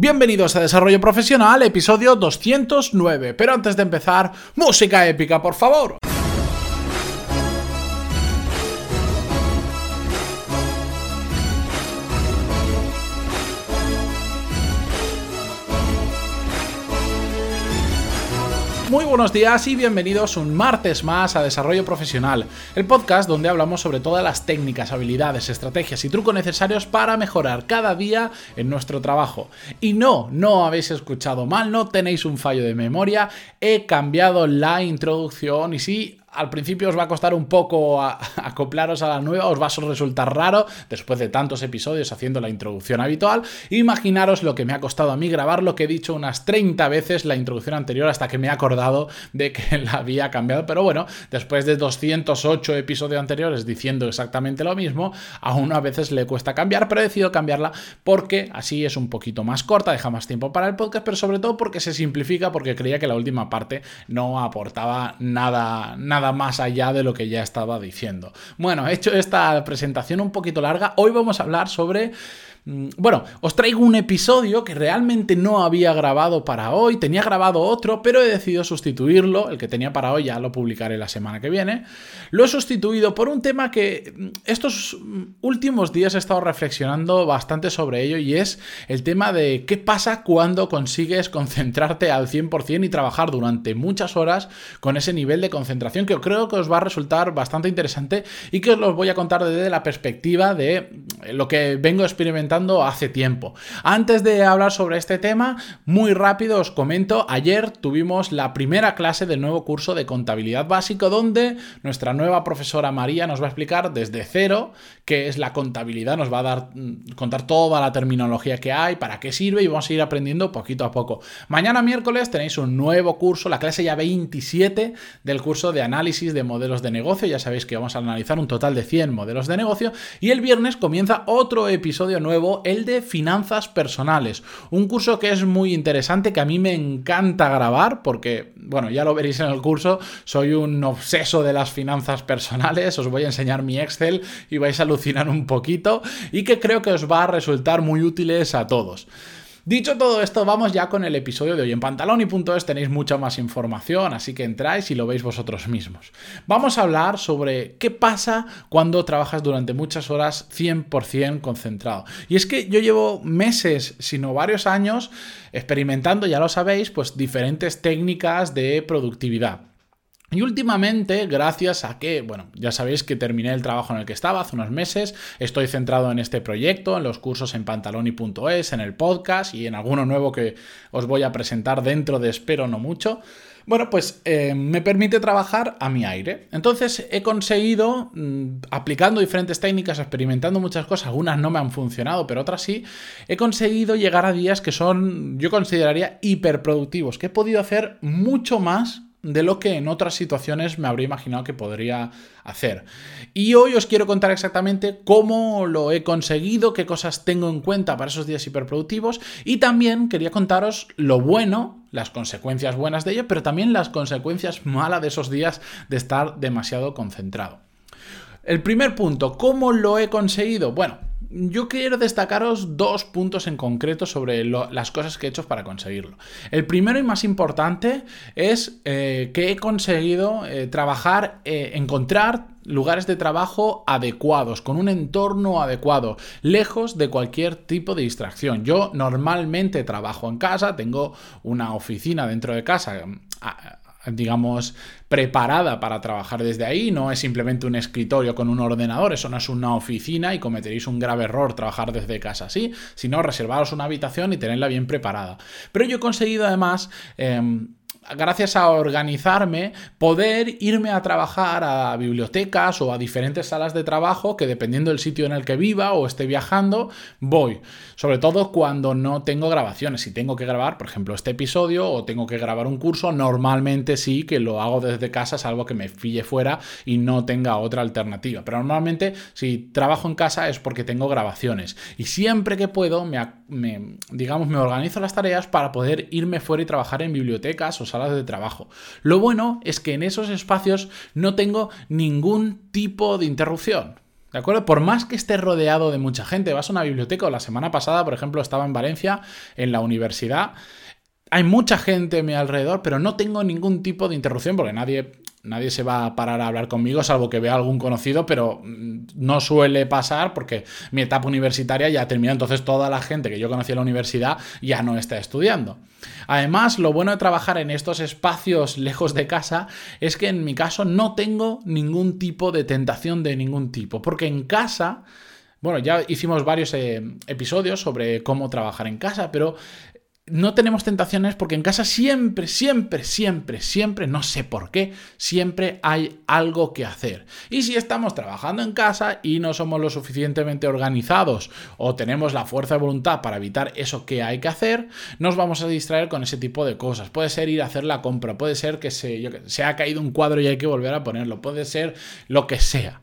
Bienvenidos a Desarrollo Profesional, episodio 209. Pero antes de empezar, música épica, por favor. Muy buenos días y bienvenidos un martes más a Desarrollo Profesional, el podcast donde hablamos sobre todas las técnicas, habilidades, estrategias y trucos necesarios para mejorar cada día en nuestro trabajo. Y no, no habéis escuchado mal, no tenéis un fallo de memoria, he cambiado la introducción y sí, al principio os va a costar un poco acoplaros a la nueva, os va a resultar raro después de tantos episodios haciendo la introducción habitual. Imaginaros lo que me ha costado a mí grabar lo que he dicho unas 30 veces la introducción anterior hasta que me he acordado de que la había cambiado. Pero bueno, después de 208 episodios anteriores diciendo exactamente lo mismo, aún a veces le cuesta cambiar, pero he decidido cambiarla porque así es un poquito más corta, deja más tiempo para el podcast, pero sobre todo porque se simplifica, porque creía que la última parte no aportaba nada, nada más allá de lo que ya estaba diciendo. Bueno, he hecho esta presentación un poquito larga. Hoy vamos a hablar sobre bueno, os traigo un episodio que realmente no había grabado para hoy, tenía grabado otro, pero he decidido sustituirlo, el que tenía para hoy ya lo publicaré la semana que viene. Lo he sustituido por un tema que mm, estos últimos días he estado reflexionando bastante sobre ello y es el tema de qué pasa cuando consigues concentrarte al 100% y trabajar durante muchas horas con ese nivel de concentración que creo que os va a resultar bastante interesante y que os lo voy a contar desde la perspectiva de lo que vengo experimentando hace tiempo. Antes de hablar sobre este tema, muy rápido os comento, ayer tuvimos la primera clase del nuevo curso de contabilidad básico donde nuestra nueva profesora María nos va a explicar desde cero qué es la contabilidad, nos va a dar mm, contar toda la terminología que hay, para qué sirve y vamos a ir aprendiendo poquito a poco. Mañana miércoles tenéis un nuevo curso, la clase ya 27 del curso de análisis de modelos de negocio, ya sabéis que vamos a analizar un total de 100 modelos de negocio y el viernes comienza otro episodio nuevo el de finanzas personales. Un curso que es muy interesante, que a mí me encanta grabar, porque, bueno, ya lo veréis en el curso, soy un obseso de las finanzas personales, os voy a enseñar mi Excel y vais a alucinar un poquito, y que creo que os va a resultar muy útiles a todos. Dicho todo esto, vamos ya con el episodio de hoy. En pantaloni.es tenéis mucha más información, así que entráis y lo veis vosotros mismos. Vamos a hablar sobre qué pasa cuando trabajas durante muchas horas 100% concentrado. Y es que yo llevo meses, sino varios años, experimentando, ya lo sabéis, pues diferentes técnicas de productividad. Y últimamente, gracias a que, bueno, ya sabéis que terminé el trabajo en el que estaba hace unos meses, estoy centrado en este proyecto, en los cursos en pantaloni.es, en el podcast y en alguno nuevo que os voy a presentar dentro de espero no mucho. Bueno, pues eh, me permite trabajar a mi aire. Entonces he conseguido, mm, aplicando diferentes técnicas, experimentando muchas cosas, algunas no me han funcionado, pero otras sí, he conseguido llegar a días que son, yo consideraría, hiperproductivos, que he podido hacer mucho más de lo que en otras situaciones me habría imaginado que podría hacer. Y hoy os quiero contar exactamente cómo lo he conseguido, qué cosas tengo en cuenta para esos días hiperproductivos y también quería contaros lo bueno, las consecuencias buenas de ello, pero también las consecuencias malas de esos días de estar demasiado concentrado. El primer punto, ¿cómo lo he conseguido? Bueno, yo quiero destacaros dos puntos en concreto sobre las cosas que he hecho para conseguirlo. El primero y más importante es eh, que he conseguido eh, trabajar, eh, encontrar lugares de trabajo adecuados, con un entorno adecuado, lejos de cualquier tipo de distracción. Yo normalmente trabajo en casa, tengo una oficina dentro de casa digamos, preparada para trabajar desde ahí, no es simplemente un escritorio con un ordenador, eso no es una oficina y cometeréis un grave error trabajar desde casa así, sino reservaros una habitación y tenerla bien preparada. Pero yo he conseguido además... Em, gracias a organizarme, poder irme a trabajar a bibliotecas o a diferentes salas de trabajo que dependiendo del sitio en el que viva o esté viajando, voy. Sobre todo cuando no tengo grabaciones. Si tengo que grabar, por ejemplo, este episodio o tengo que grabar un curso, normalmente sí que lo hago desde casa, salvo que me fille fuera y no tenga otra alternativa. Pero normalmente si trabajo en casa es porque tengo grabaciones. Y siempre que puedo, me, digamos, me organizo las tareas para poder irme fuera y trabajar en bibliotecas o salas de trabajo. Lo bueno es que en esos espacios no tengo ningún tipo de interrupción. ¿De acuerdo? Por más que esté rodeado de mucha gente, vas a una biblioteca o la semana pasada, por ejemplo, estaba en Valencia, en la universidad. Hay mucha gente a mi alrededor, pero no tengo ningún tipo de interrupción porque nadie Nadie se va a parar a hablar conmigo, salvo que vea algún conocido, pero mm, no suele pasar porque mi etapa universitaria ya terminó, entonces toda la gente que yo conocí en la universidad ya no está estudiando. Además, lo bueno de trabajar en estos espacios lejos de casa es que en mi caso no tengo ningún tipo de tentación de ningún tipo, porque en casa... Bueno, ya hicimos varios eh, episodios sobre cómo trabajar en casa, pero no tenemos tentaciones porque en casa siempre, siempre, siempre, siempre, no sé por qué, siempre hay algo que hacer. Y si estamos trabajando en casa y no somos lo suficientemente organizados o tenemos la fuerza de voluntad para evitar eso que hay que hacer, nos vamos a distraer con ese tipo de cosas. Puede ser ir a hacer la compra, puede ser que se, se ha caído un cuadro y hay que volver a ponerlo, puede ser lo que sea.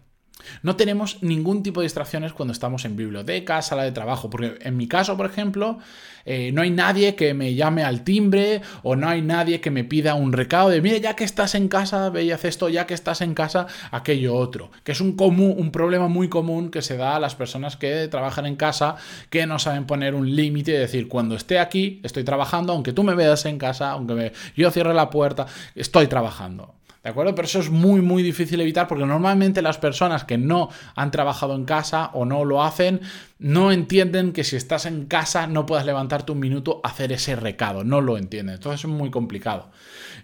No tenemos ningún tipo de distracciones cuando estamos en biblioteca, sala de trabajo, porque en mi caso, por ejemplo, eh, no hay nadie que me llame al timbre o no hay nadie que me pida un recado de, mire, ya que estás en casa, ve y esto, ya que estás en casa, aquello otro, que es un, común, un problema muy común que se da a las personas que trabajan en casa, que no saben poner un límite y decir, cuando esté aquí, estoy trabajando, aunque tú me veas en casa, aunque yo cierre la puerta, estoy trabajando. ¿De acuerdo? Pero eso es muy, muy difícil evitar porque normalmente las personas que no han trabajado en casa o no lo hacen, no entienden que si estás en casa no puedas levantarte un minuto a hacer ese recado. No lo entienden. Entonces es muy complicado.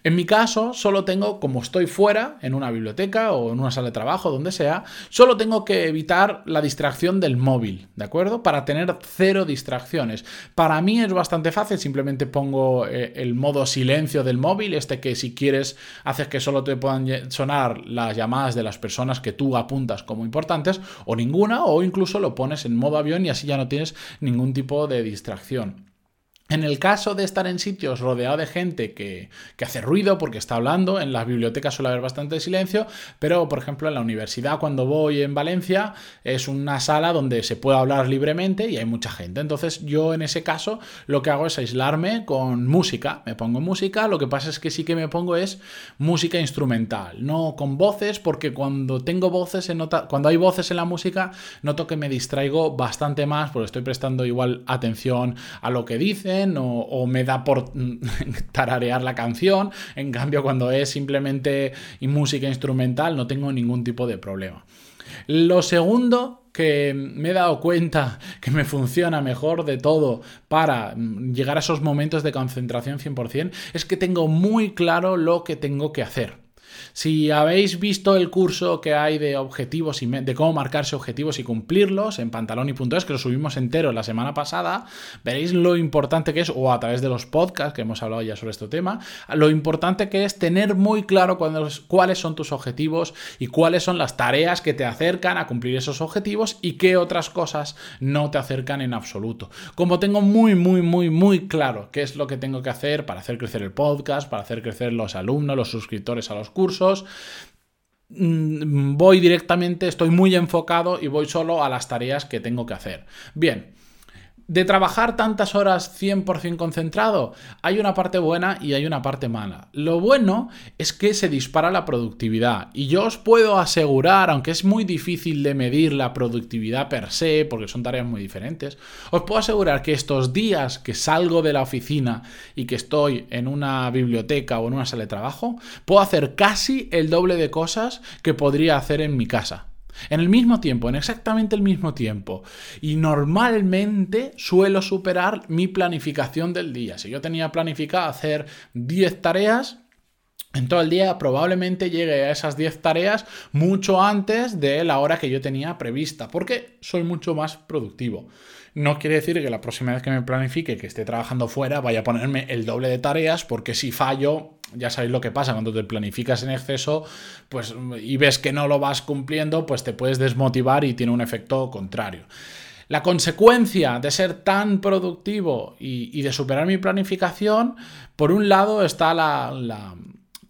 En mi caso, solo tengo, como estoy fuera, en una biblioteca o en una sala de trabajo, donde sea, solo tengo que evitar la distracción del móvil, ¿de acuerdo? Para tener cero distracciones. Para mí es bastante fácil, simplemente pongo eh, el modo silencio del móvil, este que si quieres haces que solo te puedan sonar las llamadas de las personas que tú apuntas como importantes, o ninguna, o incluso lo pones en modo avión y así ya no tienes ningún tipo de distracción. En el caso de estar en sitios rodeado de gente que, hace ruido porque está hablando, en las bibliotecas suele haber bastante silencio, pero por ejemplo en la universidad cuando voy en Valencia es una sala donde se puede hablar libremente y hay mucha gente. Entonces yo en ese caso lo que hago es aislarme con música, me pongo música, lo que pasa es que sí que me pongo es música instrumental, no con voces porque cuando tengo voces, se nota, cuando hay voces en la música noto que me distraigo bastante más porque estoy prestando igual atención a lo que dicen o, me da por tararear la canción. En cambio, cuando es simplemente música instrumental, no tengo ningún tipo de problema. Lo segundo que me he dado cuenta que me funciona mejor de todo para llegar a esos momentos de concentración 100% es que tengo muy claro lo que tengo que hacer. Si habéis visto el curso que hay de objetivos y de cómo marcarse objetivos y cumplirlos en pantaloni.es, que lo subimos entero la semana pasada, veréis lo importante que es, o a través de los podcasts que hemos hablado ya sobre este tema, lo importante que es tener muy claro cuáles son tus objetivos y cuáles son las tareas que te acercan a cumplir esos objetivos y qué otras cosas no te acercan en absoluto. Como tengo muy, muy, muy, muy claro qué es lo que tengo que hacer para hacer crecer el podcast, para hacer crecer los alumnos, los suscriptores a los cursos, cursos, mm, voy directamente, estoy muy enfocado y voy solo a las tareas que tengo que hacer. Bien, de trabajar tantas horas 100% concentrado, hay una parte buena y hay una parte mala. Lo bueno es que se dispara la productividad y yo os puedo asegurar, aunque es muy difícil de medir la productividad per se, porque son tareas muy diferentes, os puedo asegurar que estos días que salgo de la oficina y que estoy en una biblioteca o en una sala de trabajo, puedo hacer casi el doble de cosas que podría hacer en mi casa. En el mismo tiempo, en exactamente el mismo tiempo. Y normalmente suelo superar mi planificación del día. Si yo tenía planificado hacer 10 tareas, en todo el día probablemente llegue a esas 10 tareas mucho antes de la hora que yo tenía prevista, porque soy mucho más productivo. No quiere decir que la próxima vez que me planifique que esté trabajando fuera vaya a ponerme el doble de tareas, porque si fallo, ya sabéis lo que pasa cuando te planificas en exceso, pues y ves que no lo vas cumpliendo, pues te puedes desmotivar y tiene un efecto contrario. La consecuencia de ser tan productivo y, de superar mi planificación, por un lado está la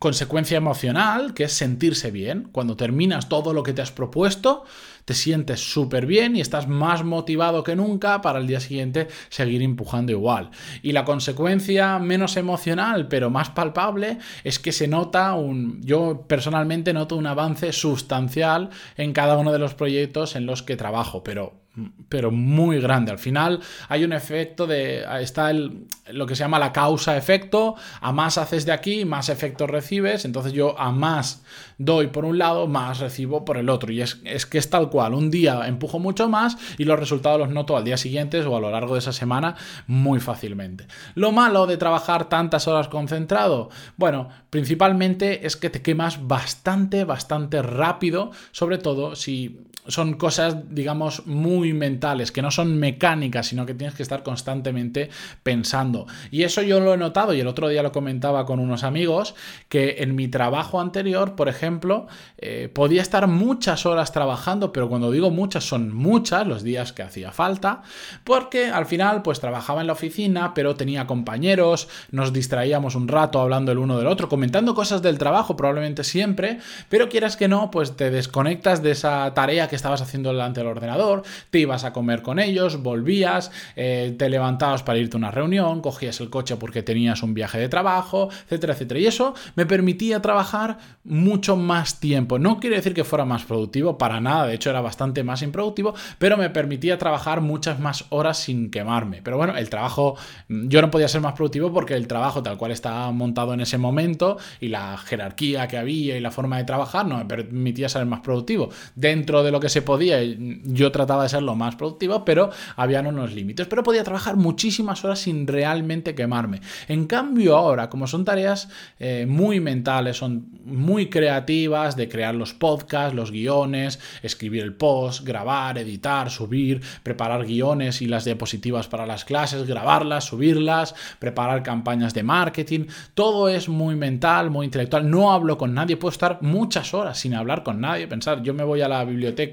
consecuencia emocional, que es sentirse bien. Cuando terminas todo lo que te has propuesto, te sientes súper bien y estás más motivado que nunca para el día siguiente seguir empujando igual. Y la consecuencia menos emocional, pero más palpable, es que se nota un... Yo personalmente noto un avance sustancial en cada uno de los proyectos en los que trabajo, pero pero muy grande. Al final hay un efecto de. Está el, lo que se llama la causa-efecto. A más haces de aquí, más efectos recibes. Entonces yo a más doy por un lado, más recibo por el otro. Y es, es, que es tal cual. Un día empujo mucho más y los resultados los noto al día siguiente o a lo largo de esa semana muy fácilmente. Lo malo de trabajar tantas horas concentrado, bueno, principalmente es que te quemas bastante, bastante rápido. Sobre todo si son cosas, digamos, muy mentales, que no son mecánicas, sino que tienes que estar constantemente pensando. Y eso yo lo he notado y el otro día lo comentaba con unos amigos, que en mi trabajo anterior, por ejemplo, eh, podía estar muchas horas trabajando, pero cuando digo muchas, son muchas los días que hacía falta, porque al final pues trabajaba en la oficina, pero tenía compañeros, nos distraíamos un rato hablando el uno del otro, comentando cosas del trabajo, probablemente siempre, pero quieras que no, pues te desconectas de esa tarea que estabas haciendo delante del ordenador, te ibas a comer con ellos, volvías, eh, te levantabas para irte a una reunión, cogías el coche porque tenías un viaje de trabajo, etcétera, etcétera. Y eso me permitía trabajar mucho más tiempo. No quiere decir que fuera más productivo, para nada, de hecho era bastante más improductivo, pero me permitía trabajar muchas más horas sin quemarme. Pero bueno, el trabajo, yo no podía ser más productivo porque el trabajo tal cual estaba montado en ese momento y la jerarquía que había y la forma de trabajar no me permitía ser más productivo. Dentro de lo que se podía, yo trataba de ser lo más productivo, pero habían unos límites. Pero podía trabajar muchísimas horas sin realmente quemarme. En cambio, ahora, como son tareas eh, muy mentales, son muy creativas, de crear los podcasts, los guiones, escribir el post, grabar, editar, subir, preparar guiones y las diapositivas para las clases, grabarlas, subirlas, preparar campañas de marketing, todo es muy mental, muy intelectual. No hablo con nadie, puedo estar muchas horas sin hablar con nadie, pensar, yo me voy a la biblioteca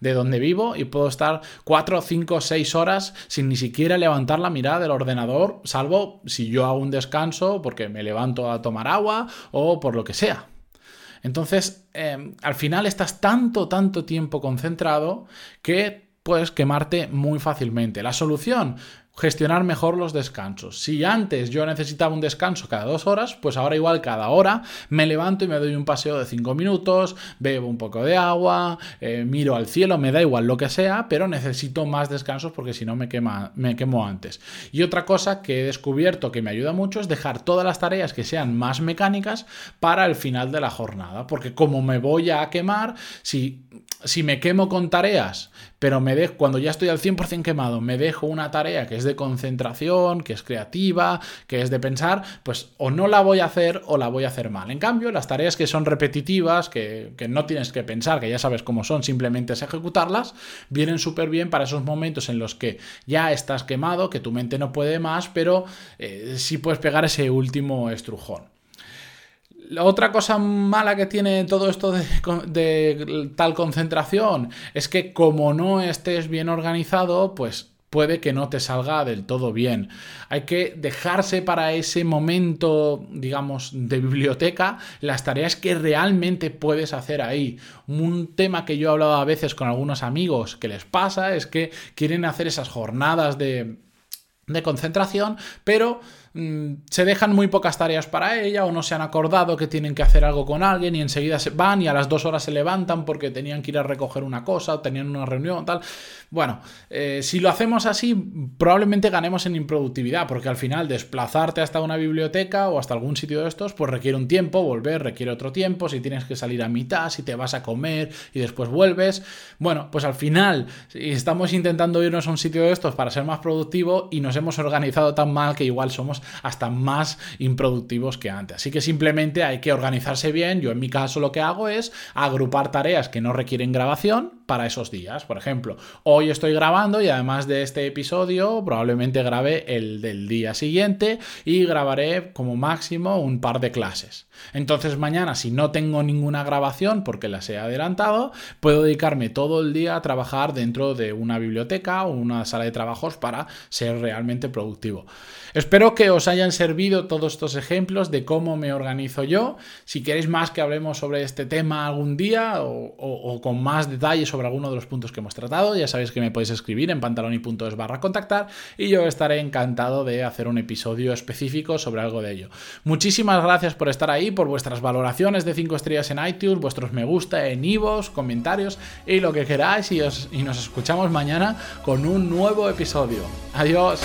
de donde vivo y puedo estar 4, 5, 6 horas sin ni siquiera levantar la mirada del ordenador, salvo si yo hago un descanso porque me levanto a tomar agua o por lo que sea. Entonces, em, al final estás tanto, tanto tiempo concentrado que puedes quemarte muy fácilmente. La solución, gestionar mejor los descansos. Si antes yo necesitaba un descanso cada dos horas, pues ahora igual cada hora me levanto y me doy un paseo de cinco minutos, bebo un poco de agua, eh, miro al cielo, me da igual lo que sea, pero necesito más descansos porque si no me, quema, me quemo antes. Y otra cosa que he descubierto que me ayuda mucho es dejar todas las tareas que sean más mecánicas para el final de la jornada, porque como me voy a quemar, si, si me quemo con tareas, pero me dejo, cuando ya estoy al 100% quemado, me dejo una tarea que es de concentración, que es creativa, que es de pensar, pues o no la voy a hacer o la voy a hacer mal. En cambio, las tareas que son repetitivas, que, que no tienes que pensar, que ya sabes cómo son, simplemente es ejecutarlas, vienen súper bien para esos momentos en los que ya estás quemado, que tu mente no puede más, pero eh, sí puedes pegar ese último estrujón. La otra cosa mala que tiene todo esto de, tal concentración es que como no estés bien organizado, pues puede que no te salga del todo bien. Hay que dejarse para ese momento, digamos, de biblioteca las tareas que realmente puedes hacer ahí. Un tema que yo he hablado a veces con algunos amigos que les pasa es que quieren hacer esas jornadas de, de concentración, pero Mm, se dejan muy pocas tareas para ella o no se han acordado que tienen que hacer algo con alguien y enseguida se van y a las dos horas se levantan porque tenían que ir a recoger una cosa o tenían una reunión tal. Bueno, eh, si lo hacemos así, probablemente ganemos en improductividad porque al final desplazarte hasta una biblioteca o hasta algún sitio de estos, pues requiere un tiempo, volver requiere otro tiempo, si tienes que salir a mitad, si te vas a comer y después vuelves. Bueno, pues al final, si estamos intentando irnos a un sitio de estos para ser más productivo y nos hemos organizado tan mal que igual somos hasta más improductivos que antes. Así que simplemente hay que organizarse bien. Yo en mi caso lo que hago es agrupar tareas que no requieren grabación para esos días. Por ejemplo, hoy estoy grabando y además de este episodio probablemente grabe el del día siguiente y grabaré como máximo un par de clases. Entonces mañana si no tengo ninguna grabación porque las he adelantado, puedo dedicarme todo el día a trabajar dentro de una biblioteca o una sala de trabajos para ser realmente productivo. Espero que os hayan servido todos estos ejemplos de cómo me organizo yo. Si queréis más que hablemos sobre este tema algún día o, con más detalles sobre alguno de los puntos que hemos tratado, ya sabéis que me podéis escribir en pantaloni.es barra contactar y yo estaré encantado de hacer un episodio específico sobre algo de ello. Muchísimas gracias por estar ahí, por vuestras valoraciones de 5 estrellas en iTunes, vuestros me gusta en Ivos, comentarios y lo que queráis y, y nos escuchamos mañana con un nuevo episodio. Adiós.